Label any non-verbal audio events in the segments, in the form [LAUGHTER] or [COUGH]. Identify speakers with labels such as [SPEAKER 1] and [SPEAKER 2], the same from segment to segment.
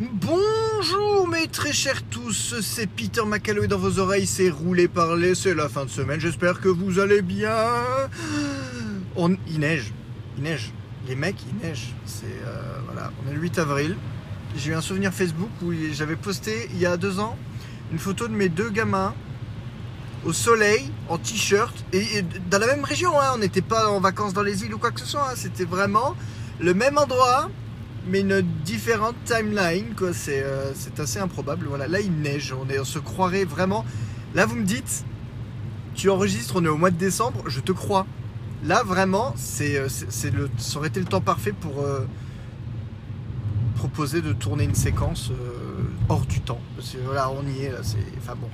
[SPEAKER 1] Bonjour mes très chers tous, c'est Peter McCalloway dans vos oreilles, c'est roulé parler, c'est la fin de semaine, j'espère que vous allez bien. On, il neige, il neige, les mecs il neige, c'est euh, voilà, on est le 8 avril. J'ai eu un souvenir Facebook où j'avais posté il y a deux ans une photo de mes deux gamins au soleil, en t-shirt, et, dans la même région, hein. on n'était pas en vacances dans les îles ou quoi que ce soit, hein. c'était vraiment le même endroit, mais une différente timeline, quoi. C'est, euh, assez improbable. Voilà, là il neige, on, est, on se croirait vraiment. Là vous me dites, tu enregistres, on est au mois de décembre, je te crois. Là vraiment, c'est, euh, le, ça aurait été le temps parfait pour euh, proposer de tourner une séquence hors du temps. Parce que voilà, on y est là, c'est. Enfin bon.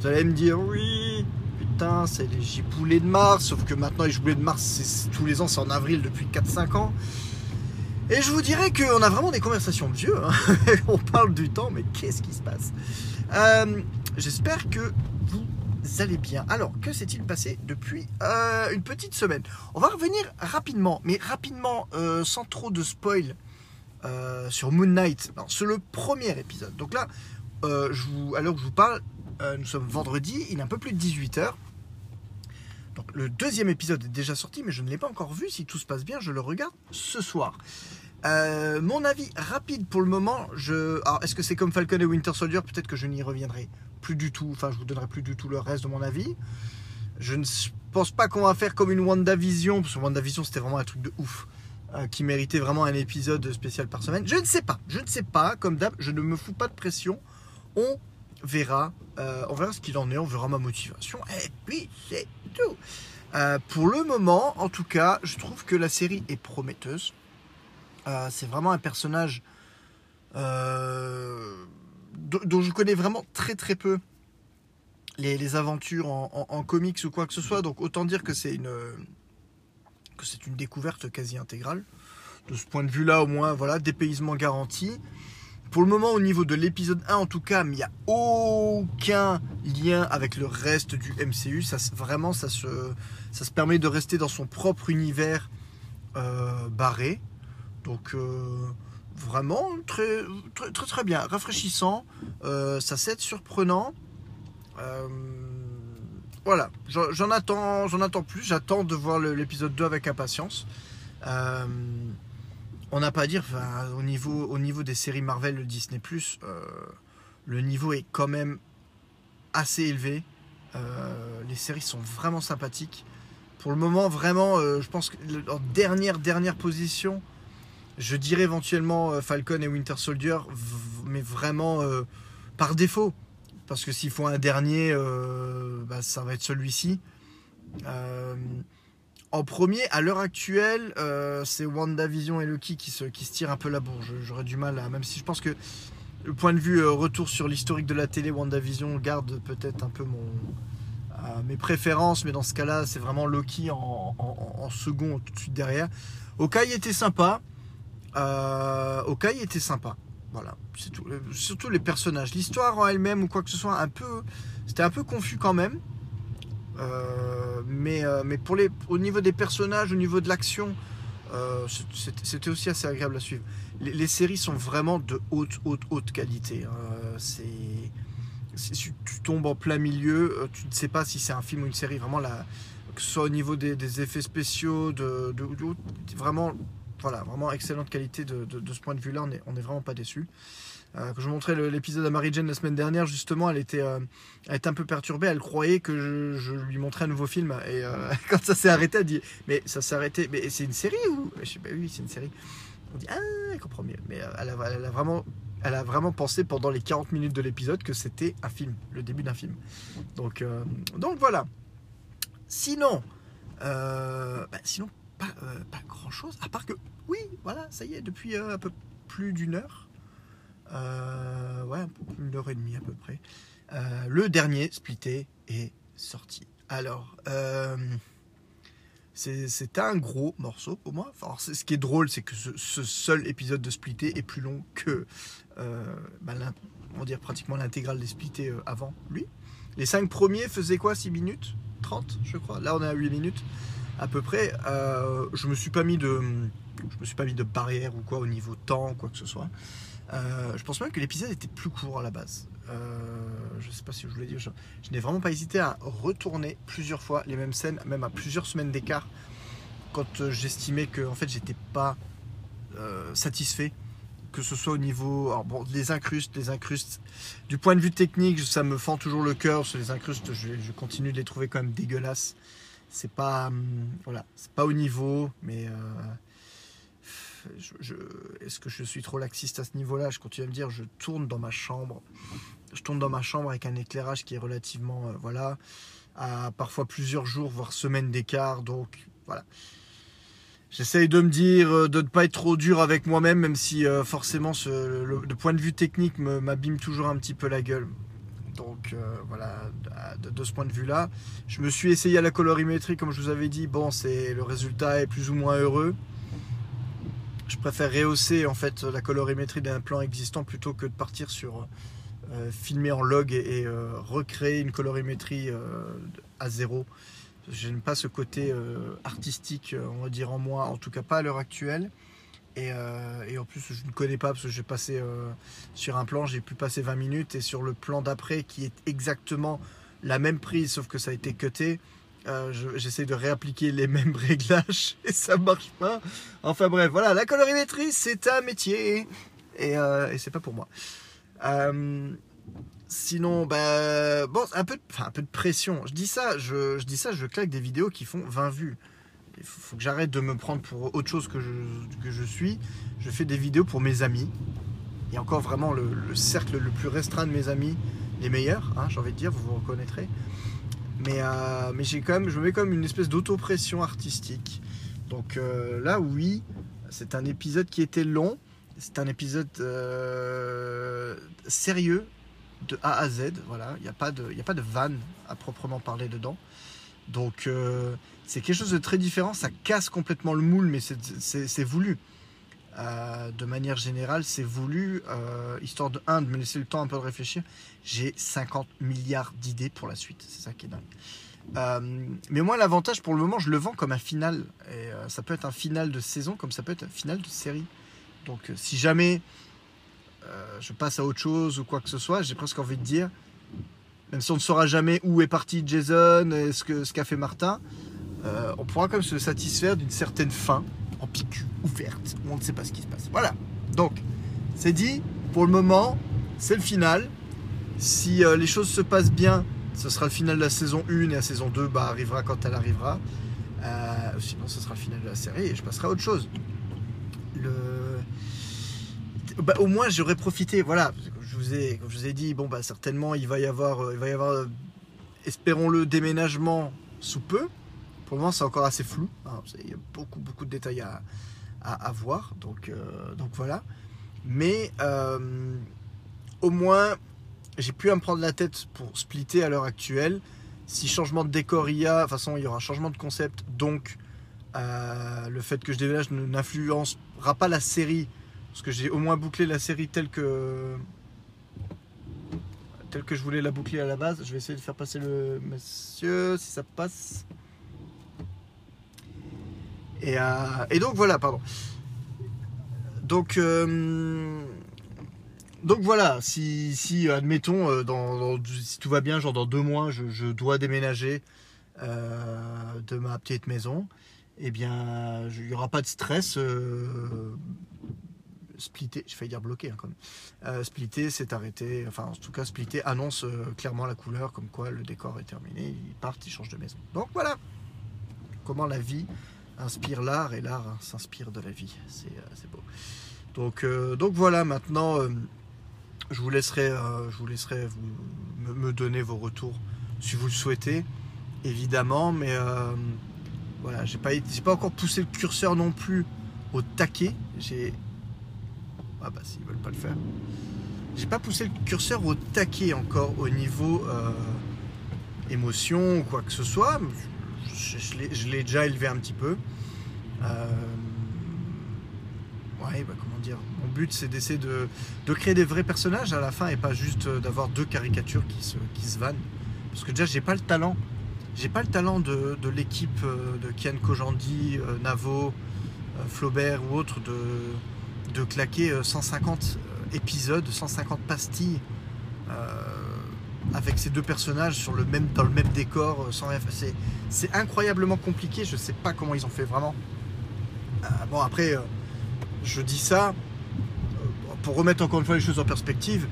[SPEAKER 1] Vous allez me dire oui, putain, c'est les giboulées de Mars, sauf que maintenant les giboulées de Mars, tous les ans, c'est en avril depuis 4-5 ans. Et je vous dirais qu'on a vraiment des conversations de vieux. Hein. [LAUGHS] On parle du temps, mais qu'est-ce qui se passe? Euh, J'espère que vous allez bien. Alors, que s'est-il passé depuis euh, une petite semaine? On va revenir rapidement, mais rapidement, euh, sans trop de spoil, sur Moon Knight. C'est le premier épisode. Donc là, je vous, à l'heure où je vous parle, nous sommes vendredi, il est un peu plus de 18h. Donc le deuxième épisode est déjà sorti, mais je ne l'ai pas encore vu. Si tout se passe bien, je le regarde ce soir. Euh, mon avis rapide pour le moment, est-ce que c'est comme Falcon et Winter Soldier? Peut-être que je n'y reviendrai plus du tout, enfin je vous donnerai plus du tout le reste de mon avis. Je ne pense pas qu'on va faire comme une WandaVision, parce que WandaVision c'était vraiment un truc de ouf, euh, qui méritait vraiment un épisode spécial par semaine. Je ne sais pas, je ne sais pas, comme d'hab, je ne me fous pas de pression. On verra, euh, on verra ce qu'il en est, on verra ma motivation, et puis c'est tout. pour le moment, en tout cas, je trouve que la série est prometteuse. Euh, c'est vraiment un personnage euh, dont je connais vraiment très très peu les, aventures en, comics ou quoi que ce soit. Donc autant dire que c'est une que c'est une découverte quasi intégrale. De ce point de vue-là, au moins, voilà, dépaysement garanti. Pour le moment, au niveau de l'épisode 1, en tout cas, il n'y a aucun lien avec le reste du MCU. Ça, vraiment, ça se, permet de rester dans son propre univers euh, barré. Donc euh, vraiment très, très, très bien, rafraîchissant, euh, ça c'est surprenant. Euh, voilà, j'en attends, j'en attends plus, j'attends de voir l'épisode 2 avec impatience. on n'a pas à dire, au, niveau, au niveau des séries Marvel, Disney +, le niveau est quand même assez élevé. les séries sont vraiment sympathiques. Pour le moment, vraiment, je pense que en dernière, dernière position, je dirais éventuellement euh, Falcon et Winter Soldier, mais vraiment euh, par défaut. Parce que s'il faut un dernier, euh, bah, ça va être celui-ci. en premier, à l'heure actuelle, c'est WandaVision et Loki qui se, qui se tirent un peu la bourre. J'aurais du mal à. Même si je pense que le point de vue retour sur l'historique de la télé, WandaVision garde peut-être un peu mon, mes préférences, mais dans ce cas-là, c'est vraiment Loki en, en, second, tout de suite derrière. Okai était sympa. Euh, Okai était sympa. Voilà, c'est tout. Euh, surtout les personnages. L'histoire en elle-même ou quoi que ce soit, un peu, c'était un peu confus quand même. Euh, mais, euh, mais pour les, au niveau des personnages, au niveau de l'action, c'était aussi assez agréable à suivre. Les, séries sont vraiment de haute, haute, haute qualité. Hein. c'est tu tombes en plein milieu, tu ne sais pas si c'est un film ou une série. Vraiment, la, que ce soit au niveau des, effets spéciaux, de, vraiment voilà, vraiment excellente qualité de, ce point de vue-là, on n'est est vraiment pas déçu. Euh, quand je montrais l'épisode à Marie Jane la semaine dernière, justement, elle était, euh, elle était un peu perturbée. Elle croyait que je, lui montrais un nouveau film. Et euh, [LAUGHS] quand ça s'est arrêté, elle dit Mais ça s'est arrêté, mais c'est une série ou? Je dis bah Oui, c'est une série. On dit Ah, elle comprend mieux. Mais elle a, vraiment, elle a vraiment pensé pendant les 40 minutes de l'épisode que c'était un film, le début d'un film. Donc, donc voilà. Sinon, bah, sinon euh, pas, grand chose, à part que, oui, voilà, ça y est, depuis euh, un peu plus d'une heure, euh, ouais, une heure et demie à peu près, le dernier splitté est sorti. Alors, c'est un gros morceau pour moi. Enfin, ce qui est drôle, c'est que ce, seul épisode de Splitté est plus long que, bah, on va dire pratiquement l'intégrale des Splittés avant lui. Les cinq premiers faisaient quoi 6 minutes 30, je crois? Là, on est à 8 minutes à peu près. Euh, je me suis pas mis de, je me suis pas mis de barrière ou quoi au niveau temps, quoi que ce soit. Euh, je pense même que l'épisode était plus court à la base. Euh, je sais pas si je vous l'ai dit. Je, n'ai vraiment pas hésité à retourner plusieurs fois les mêmes scènes, même à plusieurs semaines d'écart, quand j'estimais que en fait j'étais pas satisfait, que ce soit au niveau, alors bon, les incrustes, les incrustes. Du point de vue technique, ça me fend toujours le cœur. Sur les incrustes, je, je continue de les trouver quand même dégueulasses. C'est pas, hum, c'est pas au niveau, mais euh, est-ce que je suis trop laxiste à ce niveau-là? Je continue à me dire, je tourne dans ma chambre. Je tourne dans ma chambre avec un éclairage qui est relativement, euh, voilà, à parfois plusieurs jours, voire semaines d'écart. Donc, voilà. J'essaye de me dire, euh, de ne pas être trop dur avec moi-même, même si forcément, le, point de vue technique me- m'abîme toujours un petit peu la gueule. Donc euh, voilà, de, ce point de vue-là, je me suis essayé à la colorimétrie, comme je vous avais dit. Bon, c'est le résultat est plus ou moins heureux. Je préfère rehausser en fait la colorimétrie d'un plan existant plutôt que de partir sur euh, filmer en log et, euh, recréer une colorimétrie à zéro. Je n'aime pas ce côté artistique, on va dire en moi, en tout cas pas à l'heure actuelle. Et, euh, et en plus, je ne connais pas parce que j'ai passé euh, sur un plan, j'ai pu passer 20 minutes et sur le plan d'après qui est exactement la même prise sauf que ça a été cuté. euh, je- J'essaie de réappliquer les mêmes [LAUGHS] réglages et ça marche pas. Enfin bref, voilà, la colorimétrie c'est un métier et, euh, et c'est pas pour moi. Sinon, bah, bon, un peu, de, un peu de pression. Je dis ça, je dis ça, je claque des vidéos qui font 20 vues. Il faut, que j'arrête de me prendre pour autre chose que je, que je suis. Je fais des vidéos pour mes amis. Et encore vraiment le, le cercle le plus restreint de mes amis, les meilleurs, hein, j'ai envie de dire, vous vous reconnaîtrez. Mais, euh, mais j'ai quand même, je me mets comme une espèce d'autopression artistique. Donc euh, là, oui, c'est un épisode qui était long. C'est un épisode euh, sérieux de A à Z. Voilà, il n'y a pas de, il a pas de vanne à proprement parler dedans. Donc euh, c'est quelque chose de très différent. Ça casse complètement le moule, mais c'est- voulu. Euh, de manière générale, c'est voulu, euh, histoire de, un, de me laisser le temps un peu de réfléchir. J'ai 50 milliards d'idées pour la suite, c'est ça qui est dingue. Mais moi, l'avantage pour le moment, je le vends comme un final. Et ça peut être un final de saison, comme ça peut être un final de série. Donc, si jamais je passe à autre chose ou quoi que ce soit, j'ai presque envie de dire, même si on ne saura jamais où est parti Jason, et ce que ce qu'a fait Martin, euh, on pourra quand même se satisfaire d'une certaine fin en pique ouverte où on ne sait pas ce qui se passe. Voilà. Donc, c'est dit. Pour le moment, c'est le final. Si euh, les choses se passent bien, ce sera le final de la saison 1 et la saison 2 bah, arrivera quand elle arrivera. Euh, sinon, ce sera le final de la série et je passerai à autre chose. Bah, au moins, j'aurais profité. Voilà, je vous ai, comme je vous ai dit, bon, bah, certainement, il va y avoir, euh, il va y avoir, euh, espérons-le, déménagement sous peu. Pour le moment, c'est encore assez flou. hein, Il y a beaucoup, beaucoup de détails à, à, voir. Donc, euh, donc voilà. Mais au moins, j'ai pu à me prendre la tête pour splitter à l'heure actuelle. Si changement de décor il y a, de toute façon, il y aura changement de concept. Donc, le fait que je déménage n'influencera pas la série. Que j'ai au moins bouclé la série telle que telle que je voulais la boucler à la base. Je vais essayer de faire passer le monsieur si ça passe. Et, euh, et donc voilà, pardon. Donc, euh, donc voilà, si, si admettons, euh, dans, si tout va bien, genre dans deux mois, je, dois déménager de ma petite maison, eh bien, il n'y aura pas de stress. Splitter, j'ai failli dire bloqué hein, quand. Euh, c'est arrêté. Enfin, en tout cas, splitter annonce euh, clairement la couleur, comme quoi le décor est terminé. Ils partent, ils changent de maison. Donc voilà comment la vie inspire l'art et l'art s'inspire de la vie. C'est euh, beau. Donc, voilà, maintenant, je vous laisserai, je vous laisserai vous, me, donner vos retours si vous le souhaitez, évidemment. Mais voilà, j'ai pas, pas encore poussé le curseur non plus au taquet. J'ai ah bah s'ils veulent pas le faire. J'ai pas poussé le curseur au taquet encore au niveau euh, émotion ou quoi que ce soit. Je, l'ai- déjà élevé un petit peu. Euh, ouais, bah comment dire. Mon but c'est d'essayer de, créer des vrais personnages à la fin et pas juste euh, d'avoir deux caricatures qui se, vannent. Parce que déjà j'ai pas le talent. J'ai pas le talent de, l'équipe de Kian Kojandi, Navo, Flaubert ou autre de, de claquer euh, 150 épisodes, 150 pastilles avec ces deux personnages sur le même, dans le même décor, sans c'est incroyablement compliqué. Je sais pas comment ils ont fait vraiment. bon après, je dis ça pour remettre encore une fois les choses en perspective.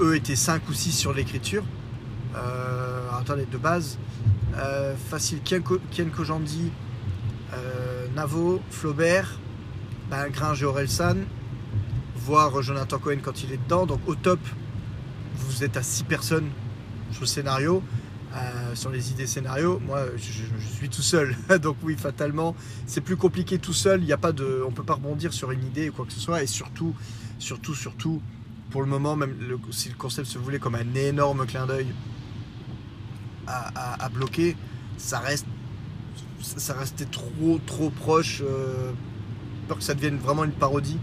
[SPEAKER 1] eux étaient 5 ou 6 sur l'écriture. attendez, de base, facile Ken, Ken Kojandi, Navo, Flaubert, ben, Gringe et Orelsan, voire Jonathan Cohen quand il est dedans. Donc au top, vous êtes à 6 personnes sur le scénario, euh, sur les idées scénario. Moi, je, suis tout seul. [LAUGHS] Donc oui, fatalement, c'est plus compliqué tout seul. Il y a pas de, on peut pas rebondir sur une idée ou quoi que ce soit. Et surtout, surtout, surtout, pour le moment, même si le concept se voulait comme un énorme clin d'œil à, bloquer, ça reste, ça restait trop, trop proche. Euh, peur que ça devienne vraiment une parodie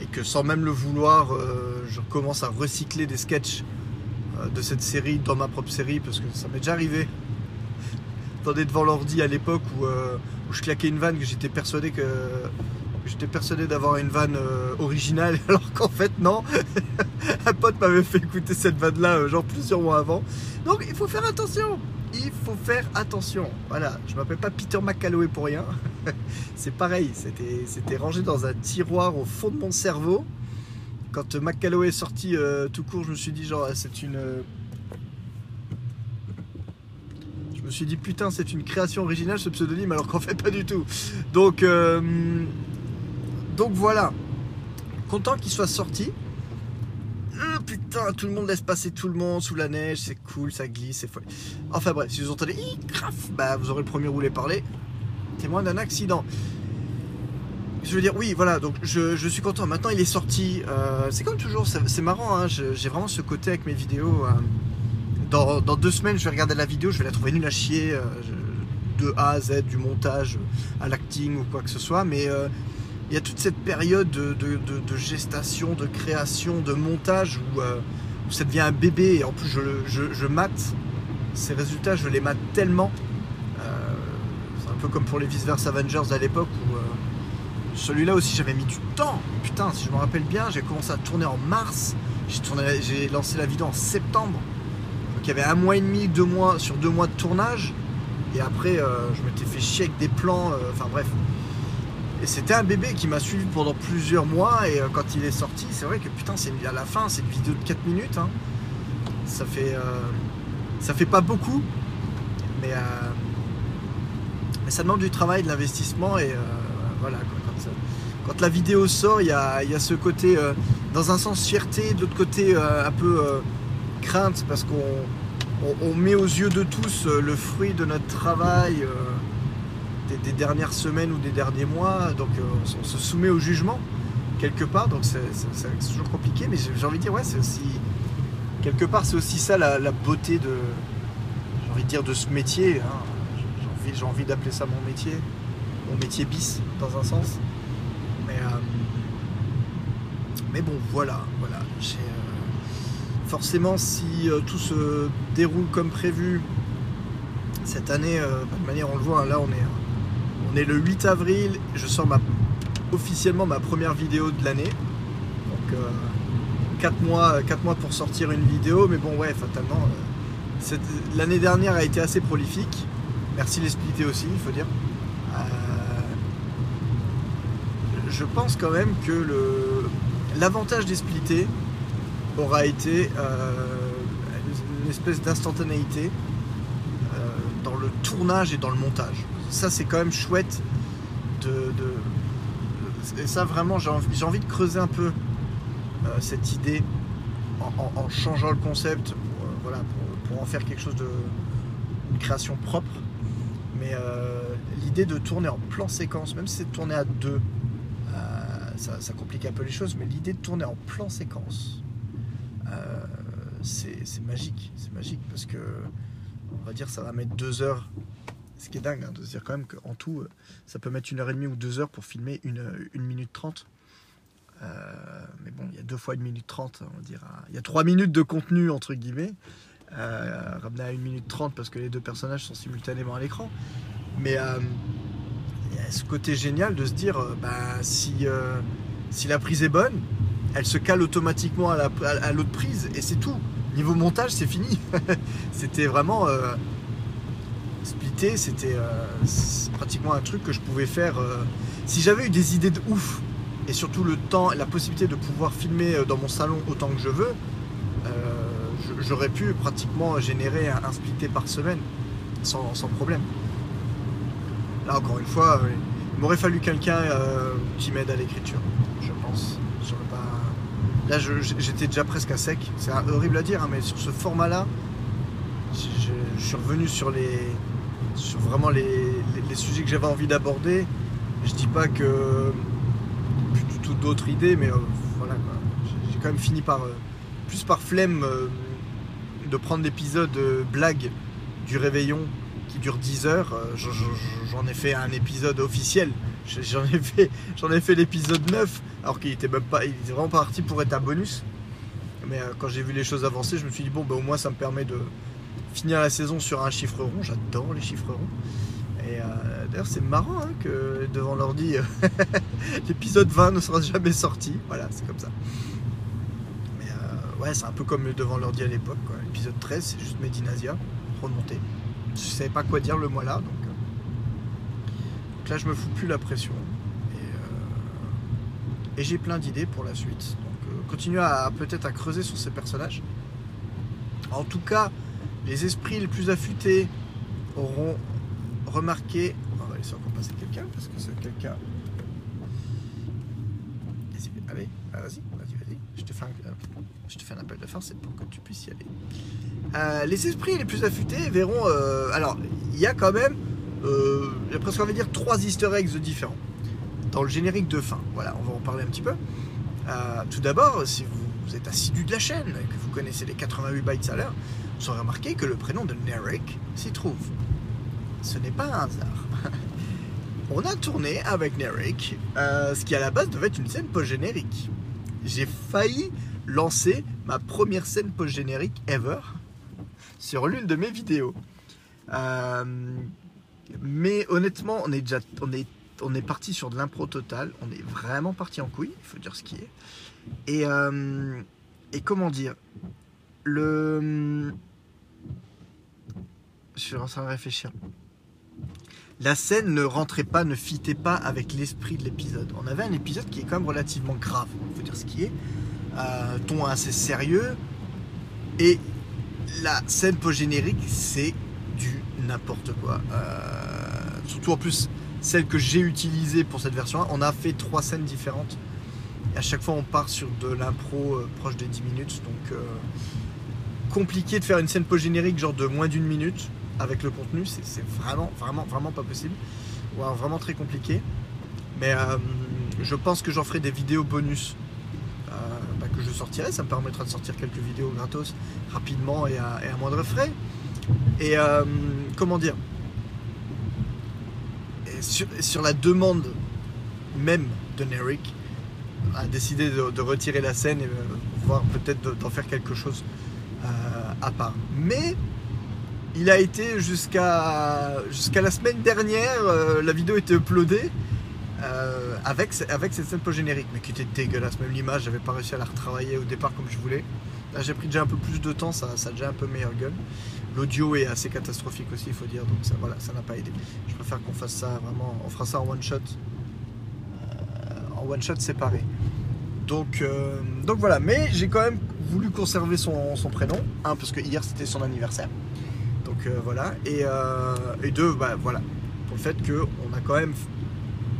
[SPEAKER 1] et que sans même le vouloir, euh, je commence à recycler des sketchs euh, de cette série dans ma propre série parce que ça m'est déjà arrivé. [LAUGHS] Attendez devant l'ordi à l'époque euh, où, je claquais une vanne que j'étais persuadé que j'étais persuadé d'avoir une vanne originale [LAUGHS] alors qu'en fait non. [LAUGHS] Un pote m'avait fait écouter cette vanne là genre plusieurs mois avant. Donc il faut faire attention il faut faire attention. Voilà, je m'appelle pas Peter McCalloway pour rien. [LAUGHS] c'est pareil, c'était rangé dans un tiroir au fond de mon cerveau. Quand McCalloway est sorti euh, tout court, je me suis dit genre c'est une... Je me suis dit putain c'est une création originale ce pseudonyme alors qu'en fait pas du tout. Donc, euh, donc voilà. Content qu'il soit sorti tout le monde laisse passer tout le monde sous la neige, c'est cool, ça glisse, c'est folle. Enfin bref, si vous entendez craf, bah vous aurez le premier roulé parler. Témoin d'un accident. Je veux dire, oui, voilà, donc je, suis content. Maintenant, il est sorti. Euh, c'est comme toujours, c'est marrant, hein, j'ai vraiment ce côté avec mes vidéos. Euh, dans, deux semaines, je vais regarder la vidéo, je vais la trouver nulle à chier, euh, de A à Z, du montage à l'acting ou quoi que ce soit, mais il y a toute cette période de, gestation, de création, de montage euh, où, ça devient un bébé et en plus je, je, mate ces résultats, je les mate tellement. Euh, c'est un peu comme pour les vice-versa Avengers à l'époque où euh, celui-là aussi j'avais mis du temps. Putain, si je me rappelle bien, j'ai commencé à tourner en mars, j'ai lancé la vidéo en septembre. Donc il y avait un mois et demi, deux mois sur deux mois de tournage. Et après, je m'étais fait chier avec des plans. Enfin bref, et c'était un bébé qui m'a suivi pendant plusieurs mois. Et euh, quand il est sorti, c'est vrai que putain, c'est à la fin, c'est une vidéo de 4 minutes. Hein. Ça fait. Euh, ça fait pas beaucoup. Mais, euh, mais ça demande du travail, de l'investissement. Et voilà, quand, la vidéo sort, il y a, ce côté, dans un sens, fierté, de l'autre côté, un peu crainte, parce qu'on met aux yeux de tous le fruit de notre travail des, dernières semaines ou des derniers mois. Donc euh, on, se soumet au jugement quelque part. Donc c'est toujours compliqué. Mais j'ai envie de dire, ouais, c'est aussi. Quelque part, c'est aussi ça la, beauté de. J'ai envie de dire de ce métier. Hein. J'ai envie, d'appeler ça mon métier. Mon métier bis, dans un sens. Mais. Euh, mais bon, voilà. voilà. Euh, forcément, si tout se déroule comme prévu, cette année, de manière, on le voit, hein, là on est on est le 8 avril, je sors officiellement ma première vidéo de l'année. Donc 4, euh, mois, 4 mois pour sortir une vidéo, mais bon ouais, fatalement. Euh, l'année dernière a été assez prolifique. Merci les aussi, il faut dire. Euh, je pense quand même que l'avantage des aura été une espèce d'instantanéité dans le tournage et dans le montage ça c'est quand même chouette de, et ça vraiment j'ai envie, envie, de creuser un peu euh, cette idée en, changeant le concept pour, euh, voilà, pour, en faire quelque chose de une création propre. Mais euh, l'idée de tourner en plan séquence même si c'est de tourner à deux ça, complique un peu les choses mais l'idée de tourner en plan séquence c'est magique c'est magique parce que on va dire ça va mettre deux heures ce qui est dingue, hein, de se dire quand même qu'en tout, euh, ça peut mettre une heure et demie ou deux heures pour filmer une, une minute trente. Euh, mais bon, il y a deux fois une minute trente, on va dire. Hein. Il y a trois minutes de contenu, entre guillemets. Euh, ramené à une minute trente parce que les deux personnages sont simultanément à l'écran. Mais il y a ce côté génial de se dire, bah, si la prise est bonne, elle se cale automatiquement à l'autre prise et c'est tout. Niveau montage, c'est fini. [LAUGHS] c'était vraiment euh, c'était euh, pratiquement un truc que je pouvais faire. Euh, si j'avais eu des idées de ouf et surtout le temps et la possibilité de pouvoir filmer dans mon salon autant que je veux, j'aurais pu pratiquement générer un, splitté par semaine sans, problème. Là, encore une fois, il m'aurait fallu quelqu'un qui m'aide à l'écriture, je pense. Là, j'étais déjà presque à sec. C'est horrible à dire, hein, mais sur ce format-là, je, suis revenu sur les, sur vraiment les, sujets que j'avais envie d'aborder. Je dis pas que plus du tout d'autres idées, mais euh, voilà. J'ai quand même fini par euh, plus par flemme euh, de prendre l'épisode blague du réveillon qui dure 10 heures. J'en ai fait un épisode officiel J'en ai fait, fait l'épisode 9, alors qu'il était même pas, il était vraiment parti pour être un bonus. Mais quand j'ai vu les choses avancer, je me suis dit bon, bah, au moins ça me permet de finir la saison sur un chiffre rond. J'adore les chiffres ronds. Et euh, d'ailleurs, c'est marrant hein, que devant l'ordi, [LAUGHS] l'épisode 20 ne sera jamais sorti. Voilà, c'est comme ça. Mais euh, ouais, c'est un peu comme devant l'ordi à l'époque. L'épisode 13, c'est juste Medinasia, remonté. Je savais pas quoi dire le mois là, donc là, je me fous plus la pression. Et, euh, j'ai plein d'idées pour la suite. Donc, euh, continuer à peut-être à creuser sur ces personnages. En tout cas, les esprits les plus affûtés auront remarqué. On va laisser encore passer quelqu'un parce que c'est quelqu'un. Allez, vas-y, vas-y, vas-y. Je te fais un, je te fais un appel de force, pour que tu puisses y aller. Euh, les esprits les plus affûtés verront. alors, il y a quand même euh, a presque envie de dire trois easter eggs différents dans le générique de fin. Voilà, on va en parler un petit peu. Euh, tout d'abord, si vous, êtes assidu de la chaîne et que vous connaissez les 88 bytes l'heure, vous aurez remarqué que le prénom de Nerek s'y trouve. Ce n'est pas un hasard. [LAUGHS] on a tourné avec Nerek euh, ce qui à la base devait être une scène post-générique. J'ai failli lancer ma première scène post-générique ever sur l'une de mes vidéos. Euh, mais honnêtement, on est déjà on est, on est parti sur de l'impro total. On est vraiment parti en couille, il faut dire ce qui est. Et, euh, et comment dire Le. Je suis en train de réfléchir. La scène ne rentrait pas, ne fitait pas avec l'esprit de l'épisode. On avait un épisode qui est quand même relativement grave, il faut dire ce qui est. Euh, ton assez sérieux. Et la scène post-générique, c'est du n'importe quoi. Euh, surtout en plus, celle que j'ai utilisée pour cette version 1, on a fait trois scènes différentes. Et à chaque fois, on part sur de l'impro euh, proche des 10 minutes. Donc, euh, compliqué de faire une scène post-générique, genre de moins d'une minute avec le contenu. C'est vraiment, vraiment, vraiment pas possible. Ou alors vraiment très compliqué. Mais je pense que j'en ferai des vidéos bonus bah, que je sortirai. Ça me permettra de sortir quelques vidéos gratos rapidement et à, moindre frais. Et euh, comment dire? Sur, la demande même de Nerik, a décidé de, retirer la scène et euh, voir peut-être d'en faire quelque chose euh, à part. Mais il a été jusqu'à la semaine dernière, la vidéo était uploadée avec, avec cette scène post-générique, mais qui était dégueulasse. Même l'image, j'avais pas réussi à la retravailler au départ comme je voulais. Là, j'ai pris déjà un peu plus de temps, ça, a déjà un peu meilleure gueule. L'audio est assez catastrophique aussi, il faut dire, donc ça voilà, ça n'a pas aidé. Je préfère qu'on fasse ça vraiment, on fera ça en one shot, euh, shot séparé. Donc, euh, donc voilà, mais j'ai quand même voulu conserver son, prénom, un parce que hier c'était son anniversaire, donc euh, voilà, et, et deux, bah, voilà, pour le fait qu'on a quand même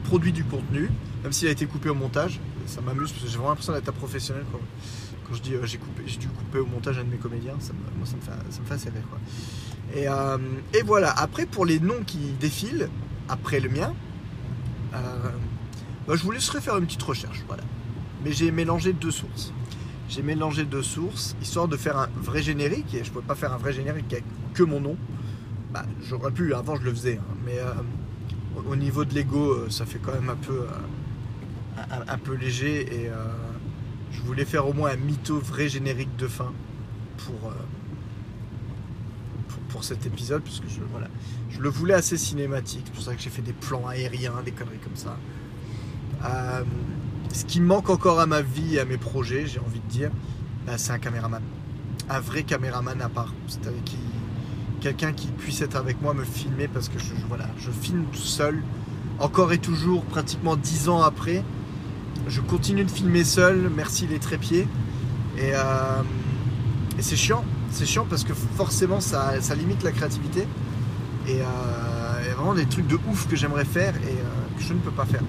[SPEAKER 1] produit du contenu, même s'il a été coupé au montage, ça m'amuse parce que j'ai vraiment l'impression d'être un professionnel. Quoi quand je dis euh, j'ai coupé, j'ai dû couper au montage un de mes comédiens, ça me, fait, ça me fait assez rire. Quoi. Et, euh, et, voilà, après pour les noms qui défilent, après le mien, euh, bah, je vous laisserai faire une petite recherche. Voilà. Mais j'ai mélangé deux sources. J'ai mélangé deux sources, histoire de faire un vrai générique, et je ne pouvais pas faire un vrai générique avec que mon nom. Bah, j'aurais pu, avant je le faisais, hein. mais au niveau de l'ego, ça fait quand même un peu, peu léger, et je voulais faire au moins un mytho vrai générique de fin pour, euh, pour, cet épisode, puisque je, voilà, je le voulais assez cinématique. C'est pour ça que j'ai fait des plans aériens, des conneries comme ça. Euh, ce qui manque encore à ma vie et à mes projets, j'ai envie de dire, bah, c'est un caméraman. Un vrai caméraman à part. C'est-à-dire qui, quelqu'un qui puisse être avec moi, me filmer parce que je, voilà, je filme seul. Encore et toujours, pratiquement dix ans après, je continue de filmer seul. Merci les trépieds. Et, euh, et c'est chiant. C'est chiant parce que forcément ça, limite la créativité. Et, euh, a vraiment des trucs de ouf que j'aimerais faire et que je ne peux pas faire.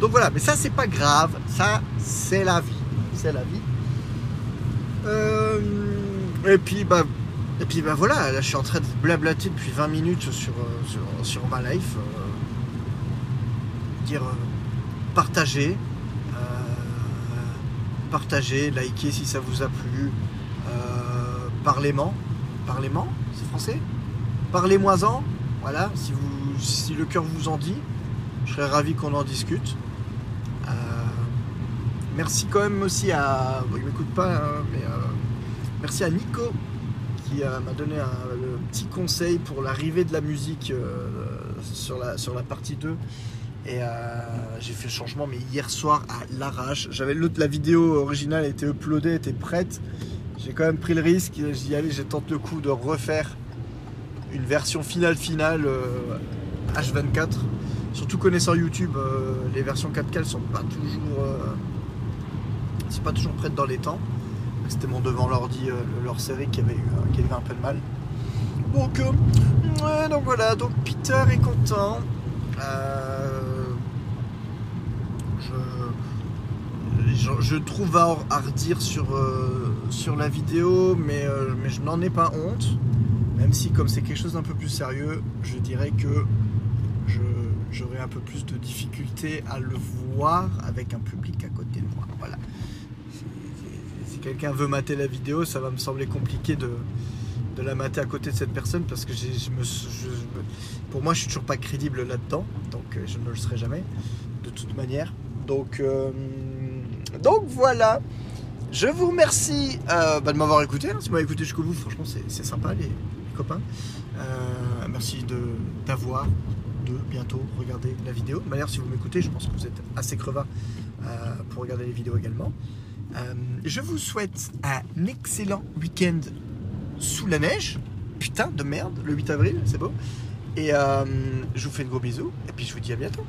[SPEAKER 1] Donc, voilà, mais ça c'est pas grave. Ça c'est la vie. C'est la vie. Euh, et puis bah et puis bah voilà, là je suis en train de blablater depuis 20 minutes sur, euh, sur, sur ma life. euh, dire euh, partager. partager, liker si ça vous a plu. Parlez-moi. Parlez-moi, c'est français Parlez-moi-en. Voilà, si, vous, si le cœur vous en dit. Je serais ravi qu'on en discute. Merci quand même aussi à. Bon, il m'écoute pas, hein, mais euh, merci à Nico qui euh, m'a donné un, le petit conseil pour l'arrivée de la musique euh, sur, la, sur la partie 2. Et euh, j'ai fait le changement, mais hier soir à l'arrache. J'avais l'autre, la vidéo originale était uploadée, était prête. J'ai quand même pris le risque. Dit allez, j'ai tenté le coup de refaire une version finale finale euh, H24. Surtout connaissant YouTube, les versions 4K elles sont pas toujours, c'est pas toujours prêtes dans les temps. C'était mon devant l'ordi, euh, leur série qui avait, eu, euh, qui avait un peu de mal. Donc, euh, donc voilà, donc Peter est content. Je, je, trouve à, redire sur, sur la vidéo, mais, mais je n'en ai pas honte. Même si, comme c'est quelque chose d'un peu plus sérieux, je dirais que j'aurais un peu plus de difficulté à le voir avec un public à côté de moi. Voilà. Quelqu'un veut mater la vidéo, ça va me sembler compliqué de, la mater à côté de cette personne parce que je me, pour moi, je suis toujours pas crédible là-dedans, donc euh, je ne le serai jamais, de toute manière. Donc, euh, donc voilà. Je vous remercie euh, bah, de m'avoir écouté. hein. Si vous m'avez écouté jusqu'au bout, franchement, c'est sympa, les, copains. Merci d'avoir, de bientôt regarder la vidéo. D'ailleurs, si vous m'écoutez, je pense que vous êtes assez crevard euh, pour regarder les vidéos également. Euh, je vous souhaite un excellent week-end sous la neige. Putain de merde, le 8 avril, c'est beau. Et euh, je vous fais de gros bisous. Et puis je vous dis à bientôt.